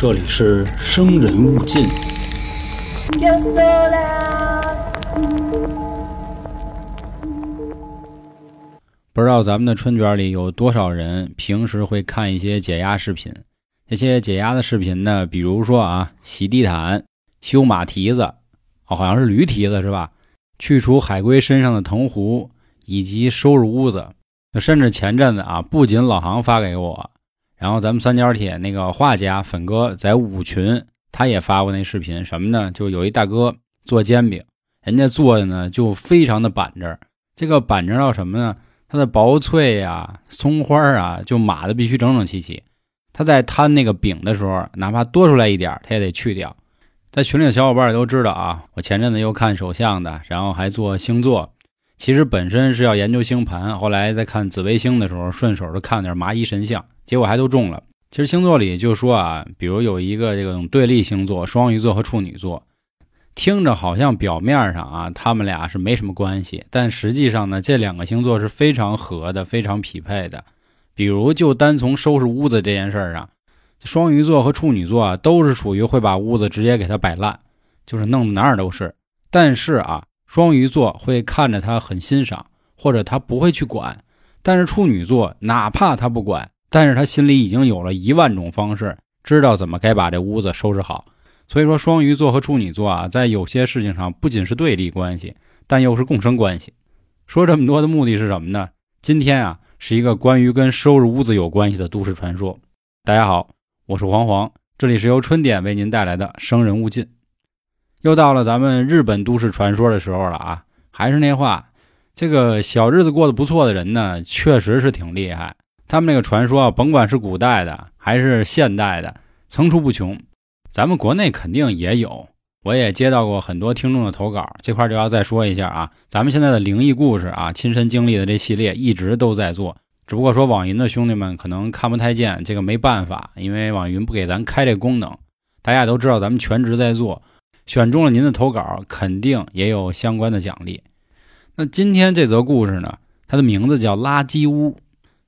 这里是生人勿近。不知道咱们的春卷里有多少人平时会看一些解压视频？那些解压的视频呢，比如说啊，洗地毯、修马蹄子，哦，好像是驴蹄子是吧？去除海龟身上的藤壶，以及收拾屋子。甚至前阵子啊，不仅老航发给我，然后咱们三角铁那个画家粉哥在五群他也发过那视频，什么呢？就有一大哥做煎饼，人家做的呢就非常的板正，这个板正到什么呢？它的薄脆呀、葱花啊，就码的必须整整齐齐。他在摊那个饼的时候，哪怕多出来一点，他也得去掉。在群里的小伙伴也都知道啊，我前阵子又看手相的，然后还做星座。其实本身是要研究星盘，后来在看紫微星的时候，顺手就看点麻衣神相，结果还都中了。其实星座里就说啊，比如有一个这种对立星座，双鱼座和处女座，听着好像表面上啊，他们俩是没什么关系，但实际上呢，这两个星座是非常合的，非常匹配的。比如就单从收拾屋子这件事儿上，双鱼座和处女座啊，都是属于会把屋子直接给它摆烂，就是弄得哪儿都是。但是啊，双鱼座会看着他很欣赏，或者他不会去管；但是处女座哪怕他不管，但是他心里已经有了一万种方式，知道怎么该把这屋子收拾好。所以说，双鱼座和处女座啊，在有些事情上不仅是对立关系，但又是共生关系。说这么多的目的是什么呢？今天啊，是一个关于跟收拾屋子有关系的都市传说。大家好，我是黄黄，这里是由春点为您带来的《生人勿近》。又到了咱们日本都市传说的时候了啊！还是那话，这个小日子过得不错的人呢，确实是挺厉害。他们那个传说啊，甭管是古代的还是现代的，层出不穷。咱们国内肯定也有，我也接到过很多听众的投稿，这块就要再说一下啊。咱们现在的灵异故事啊，亲身经历的这系列一直都在做，只不过说网银的兄弟们可能看不太见，这个没办法，因为网银不给咱开这功能。大家也都知道，咱们全职在做，选中了您的投稿，肯定也有相关的奖励。那今天这则故事呢，它的名字叫垃圾屋。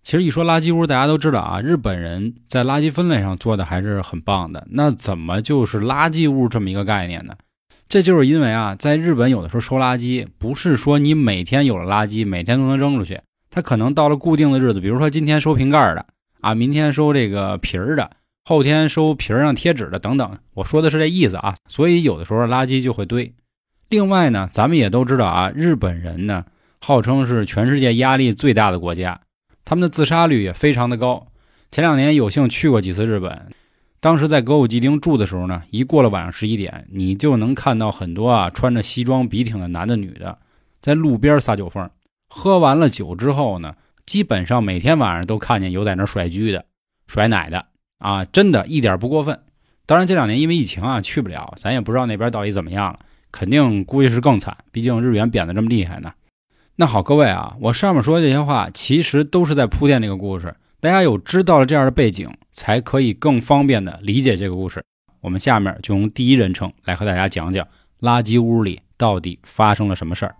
其实一说垃圾屋，大家都知道啊，日本人在垃圾分类上做的还是很棒的。那怎么就是垃圾屋这么一个概念呢？这就是因为啊，在日本有的时候收垃圾，不是说你每天有了垃圾，每天都能扔出去。他可能到了固定的日子，比如说今天收瓶盖的啊，明天收这个皮儿的，后天收皮儿上贴纸的等等。我说的是这意思啊。所以有的时候垃圾就会堆。另外呢，咱们也都知道啊，日本人呢号称是全世界压力最大的国家。他们的自杀率也非常的高。前两年有幸去过几次日本，当时在歌舞伎町住的时候呢，一过了晚上十一点，你就能看到很多啊穿着西装笔挺的男的女的在路边撒酒疯。喝完了酒之后呢，基本上每天晚上都看见有在那甩狙的、甩奶的啊，真的一点不过分。当然这两年因为疫情啊去不了，咱也不知道那边到底怎么样了，肯定估计是更惨，毕竟日元贬得这么厉害呢。那好，各位啊，我上面说的这些话，其实都是在铺垫这个故事。大家有知道了这样的背景，才可以更方便的理解这个故事。我们下面就用第一人称来和大家讲讲垃圾屋里到底发生了什么事儿。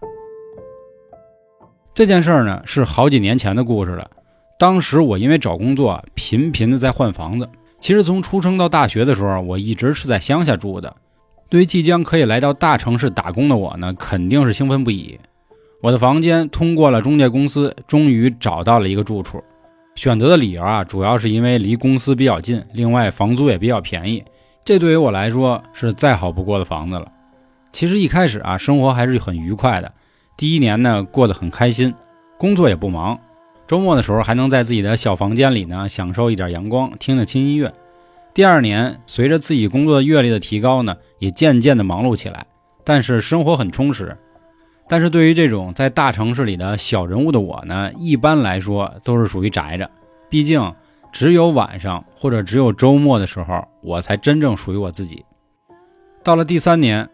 这件事儿呢，是好几年前的故事了。当时我因为找工作，频频的在换房子。其实从出生到大学的时候，我一直是在乡下住的。对于即将可以来到大城市打工的我呢，肯定是兴奋不已。我的房间通过了中介公司，终于找到了一个住处。选择的理由啊，主要是因为离公司比较近，另外房租也比较便宜。这对于我来说是再好不过的房子了。其实一开始啊，生活还是很愉快的。第一年呢，过得很开心，工作也不忙，周末的时候还能在自己的小房间里呢，享受一点阳光，听听轻音乐。第二年，随着自己工作阅历的提高呢，也渐渐的忙碌起来，但是生活很充实。但是对于这种在大城市里的小人物的我呢，一般来说都是属于宅着，毕竟只有晚上或者只有周末的时候，我才真正属于我自己。到了第三年，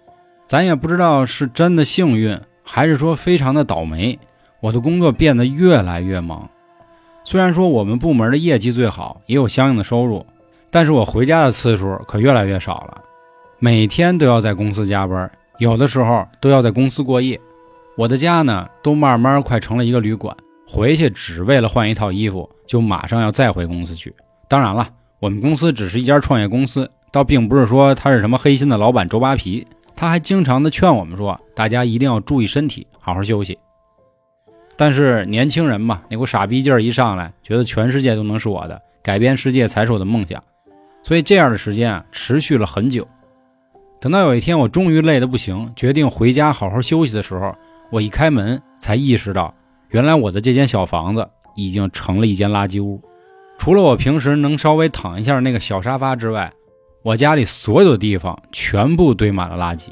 咱也不知道是真的幸运，还是说非常的倒霉，我的工作变得越来越忙。虽然说我们部门的业绩最好，也有相应的收入，但是我回家的次数可越来越少了，每天都要在公司加班，有的时候都要在公司过夜。我的家呢，都慢慢快成了一个旅馆，回去只为了换一套衣服，就马上要再回公司去。当然了，我们公司只是一家创业公司，倒并不是说他是什么黑心的老板周扒皮。他还经常的劝我们说，大家一定要注意身体，好好休息。但是年轻人嘛，那股傻逼劲儿一上来，觉得全世界都能是我的，改变世界才是我的梦想。所以这样的时间啊，持续了很久。等到有一天，我终于累得不行，决定回家好好休息的时候，我一开门才意识到，原来我的这间小房子已经成了一间垃圾屋。除了我平时能稍微躺一下那个小沙发之外，我家里所有的地方全部堆满了垃圾。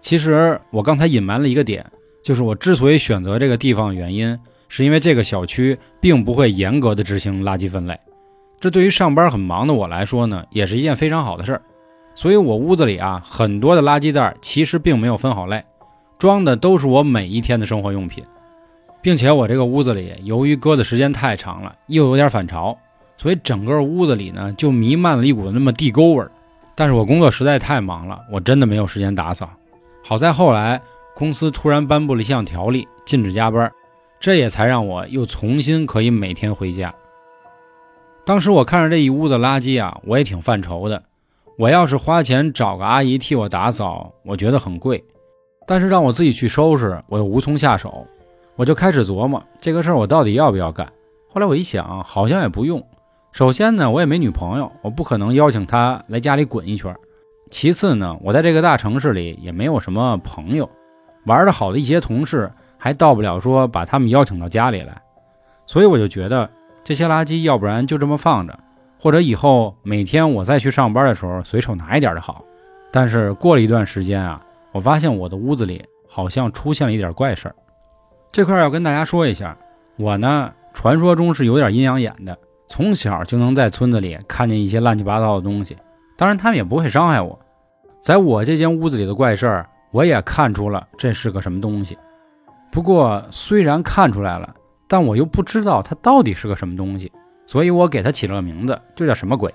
其实我刚才隐瞒了一个点，就是我之所以选择这个地方的原因，是因为这个小区并不会严格的执行垃圾分类。这对于上班很忙的我来说呢，也是一件非常好的事儿。所以，我屋子里啊，很多的垃圾袋其实并没有分好类，装的都是我每一天的生活用品，并且我这个屋子里，由于搁的时间太长了，又有点反潮，所以整个屋子里呢，就弥漫了一股那么地沟味儿。但是我工作实在太忙了，我真的没有时间打扫。好在后来公司突然颁布了一项条例，禁止加班，这也才让我又重新可以每天回家。当时我看着这一屋子垃圾啊，我也挺犯愁的。我要是花钱找个阿姨替我打扫，我觉得很贵；但是让我自己去收拾，我又无从下手。我就开始琢磨这个事儿，我到底要不要干？后来我一想，好像也不用。首先呢，我也没女朋友，我不可能邀请她来家里滚一圈；其次呢，我在这个大城市里也没有什么朋友，玩的好的一些同事还到不了说把他们邀请到家里来。所以我就觉得这些垃圾，要不然就这么放着。或者以后每天我再去上班的时候随手拿一点就好，但是过了一段时间啊，我发现我的屋子里好像出现了一点怪事儿。这块要跟大家说一下，我呢传说中是有点阴阳眼的，从小就能在村子里看见一些乱七八糟的东西，当然他们也不会伤害我。在我这间屋子里的怪事儿，我也看出了这是个什么东西。不过虽然看出来了，但我又不知道它到底是个什么东西。所以我给它起了个名字，就叫什么鬼。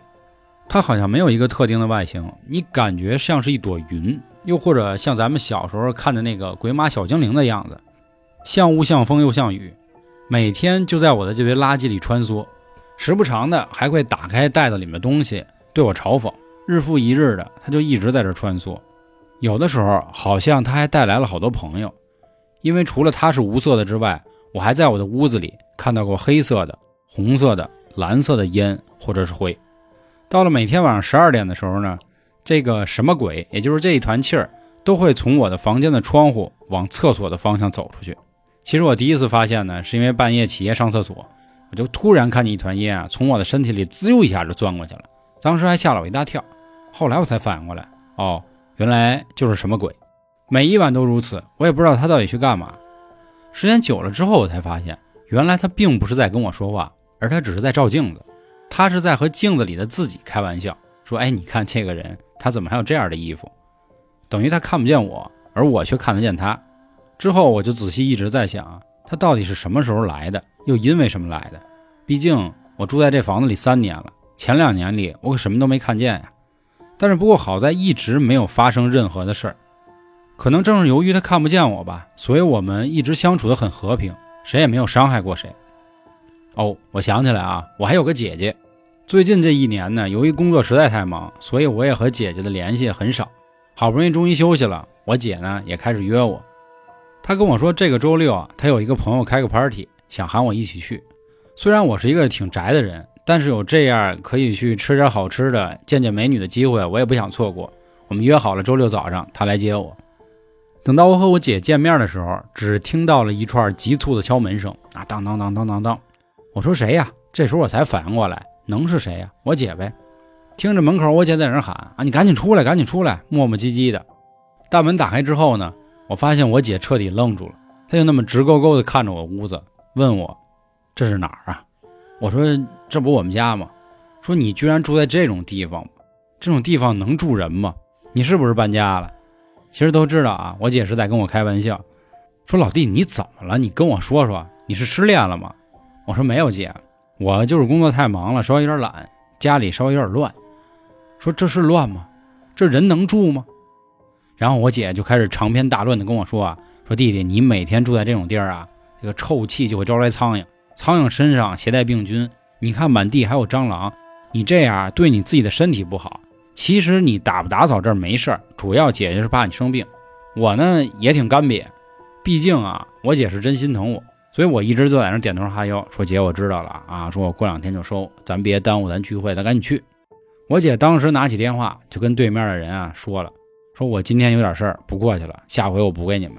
它好像没有一个特定的外形，你感觉像是一朵云，又或者像咱们小时候看的那个鬼马小精灵的样子，像雾像风又像雨，每天就在我的这堆垃圾里穿梭，时不常的还会打开袋子里面东西对我嘲讽。日复一日的，他就一直在这穿梭。有的时候好像他还带来了好多朋友，因为除了他是无色的之外，我还在我的屋子里看到过黑色的、红色的。蓝色的烟或者是灰，到了每天晚上十二点的时候呢，这个什么鬼，也就是这一团气儿，都会从我的房间的窗户往厕所的方向走出去。其实我第一次发现呢，是因为半夜起夜上厕所，我就突然看见一团烟啊，从我的身体里滋溜一下就钻过去了，当时还吓了我一大跳。后来我才反应过来，哦，原来就是什么鬼，每一晚都如此，我也不知道他到底去干嘛。时间久了之后，我才发现，原来他并不是在跟我说话。而他只是在照镜子，他是在和镜子里的自己开玩笑，说：“哎，你看这个人，他怎么还有这样的衣服？”等于他看不见我，而我却看得见他。之后我就仔细一直在想，他到底是什么时候来的，又因为什么来的？毕竟我住在这房子里三年了，前两年里我可什么都没看见呀。但是不过好在一直没有发生任何的事儿，可能正是由于他看不见我吧，所以我们一直相处的很和平，谁也没有伤害过谁。哦，我想起来啊，我还有个姐姐。最近这一年呢，由于工作实在太忙，所以我也和姐姐的联系很少。好不容易终于休息了，我姐呢也开始约我。她跟我说，这个周六啊，她有一个朋友开个 party，想喊我一起去。虽然我是一个挺宅的人，但是有这样可以去吃点好吃的、见见美女的机会，我也不想错过。我们约好了周六早上她来接我。等到我和我姐见面的时候，只听到了一串急促的敲门声啊，当当当当当当。我说谁呀？这时候我才反应过来，能是谁呀？我姐呗。听着门口我姐在那喊啊，你赶紧出来，赶紧出来，磨磨唧唧的。大门打开之后呢，我发现我姐彻底愣住了，她就那么直勾勾的看着我屋子，问我这是哪儿啊？我说这不我们家吗？说你居然住在这种地方，这种地方能住人吗？你是不是搬家了？其实都知道啊，我姐是在跟我开玩笑。说老弟你怎么了？你跟我说说，你是失恋了吗？我说没有姐，我就是工作太忙了，稍微有点懒，家里稍微有点乱。说这是乱吗？这人能住吗？然后我姐就开始长篇大论的跟我说啊，说弟弟，你每天住在这种地儿啊，这个臭气就会招来苍蝇，苍蝇身上携带病菌，你看满地还有蟑螂，你这样对你自己的身体不好。其实你打不打扫这儿没事儿，主要姐姐是怕你生病。我呢也挺干瘪，毕竟啊，我姐是真心疼我，所以我一直就在那点头哈腰，说姐我知道了啊，说我过两天就收，咱别耽误咱聚会，咱赶紧去。我姐当时拿起电话就跟对面的人啊说了，说我今天有点事儿不过去了，下回我补给你们。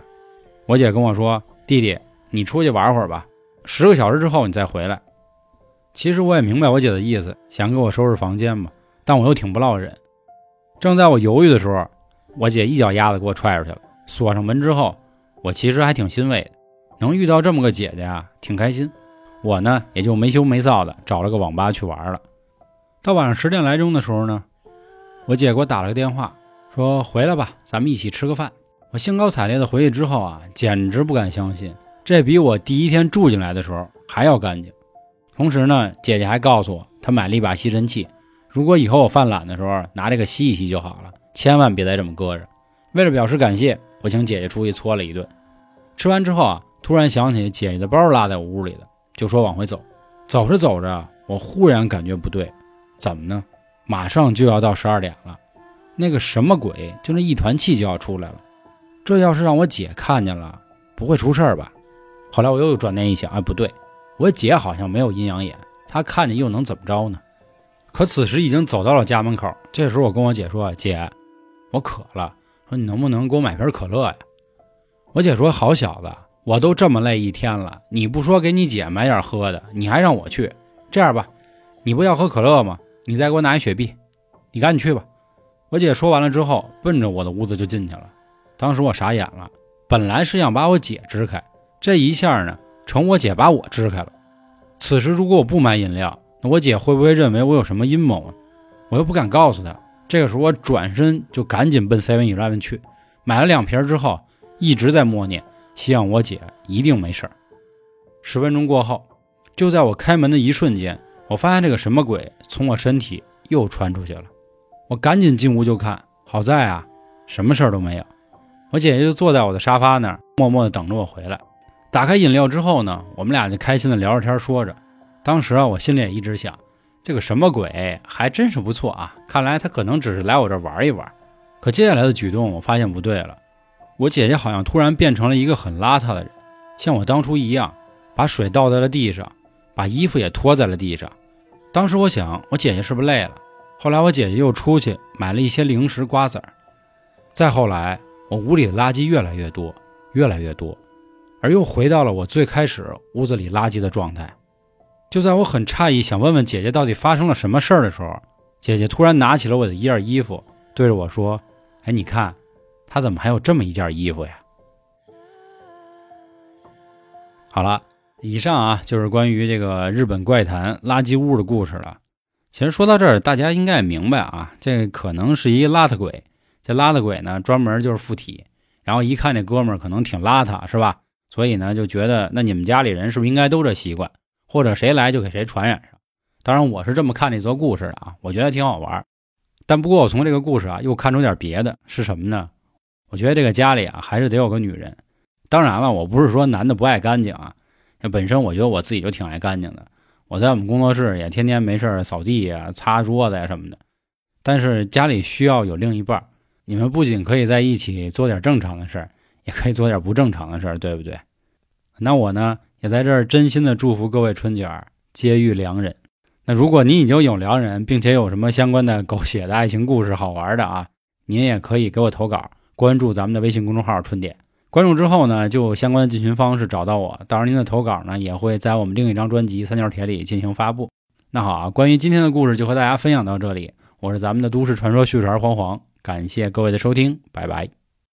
我姐跟我说，弟弟你出去玩会儿吧，十个小时之后你再回来。其实我也明白我姐的意思，想给我收拾房间嘛，但我又挺不落忍。正在我犹豫的时候，我姐一脚丫子给我踹出去了。锁上门之后，我其实还挺欣慰的，能遇到这么个姐姐啊，挺开心。我呢也就没羞没臊的找了个网吧去玩了。到晚上十点来钟的时候呢，我姐给我打了个电话，说回来吧，咱们一起吃个饭。我兴高采烈的回去之后啊，简直不敢相信，这比我第一天住进来的时候还要干净。同时呢，姐姐还告诉我，她买了一把吸尘器。如果以后我犯懒的时候拿这个吸一吸就好了，千万别再这么搁着。为了表示感谢，我请姐姐出去搓了一顿。吃完之后啊，突然想起姐姐的包落在我屋里了，就说往回走。走着走着，我忽然感觉不对，怎么呢？马上就要到十二点了，那个什么鬼，就那一团气就要出来了。这要是让我姐看见了，不会出事儿吧？后来我又转念一想，哎，不对，我姐好像没有阴阳眼，她看见又能怎么着呢？可此时已经走到了家门口，这时候我跟我姐说：“姐，我渴了，说你能不能给我买瓶可乐呀？”我姐说：“好小子，我都这么累一天了，你不说给你姐买点喝的，你还让我去？这样吧，你不要喝可乐吗？你再给我拿一雪碧，你赶紧去吧。”我姐说完了之后，奔着我的屋子就进去了。当时我傻眼了，本来是想把我姐支开，这一下呢，成我姐把我支开了。此时如果我不买饮料，那我姐会不会认为我有什么阴谋呢？我又不敢告诉她。这个时候，我转身就赶紧奔 Seven Eleven 去，买了两瓶之后，一直在默念，希望我姐一定没事儿十分钟过后，就在我开门的一瞬间，我发现这个什么鬼从我身体又穿出去了。我赶紧进屋就看，好在啊，什么事儿都没有。我姐姐就坐在我的沙发那儿，默默地等着我回来。打开饮料之后呢，我们俩就开心地聊着天，说着。当时啊，我心里也一直想，这个什么鬼还真是不错啊！看来他可能只是来我这玩一玩。可接下来的举动，我发现不对了。我姐姐好像突然变成了一个很邋遢的人，像我当初一样，把水倒在了地上，把衣服也拖在了地上。当时我想，我姐姐是不是累了？后来我姐姐又出去买了一些零食、瓜子儿。再后来，我屋里的垃圾越来越多，越来越多，而又回到了我最开始屋子里垃圾的状态。就在我很诧异，想问问姐姐到底发生了什么事儿的时候，姐姐突然拿起了我的一件衣服，对着我说：“哎，你看，他怎么还有这么一件衣服呀？”好了，以上啊就是关于这个日本怪谈垃圾屋的故事了。其实说到这儿，大家应该也明白啊，这可能是一邋遢鬼。这邋遢鬼呢，专门就是附体，然后一看这哥们儿可能挺邋遢，是吧？所以呢，就觉得那你们家里人是不是应该都这习惯？或者谁来就给谁传染上，当然我是这么看这则故事的啊，我觉得挺好玩。但不过我从这个故事啊又看出点别的，是什么呢？我觉得这个家里啊还是得有个女人。当然了，我不是说男的不爱干净啊，本身我觉得我自己就挺爱干净的。我在我们工作室也天天没事扫地呀、擦桌子呀什么的。但是家里需要有另一半，你们不仅可以在一起做点正常的事儿，也可以做点不正常的事儿，对不对？那我呢？也在这儿真心的祝福各位春卷儿皆遇良人。那如果您已经有良人，并且有什么相关的狗血的爱情故事好玩的啊，您也可以给我投稿，关注咱们的微信公众号“春点”。关注之后呢，就相关的进群方式找到我，到时候您的投稿呢也会在我们另一张专辑《三角铁》里进行发布。那好啊，关于今天的故事就和大家分享到这里，我是咱们的都市传说叙事儿黄黄，感谢各位的收听，拜拜。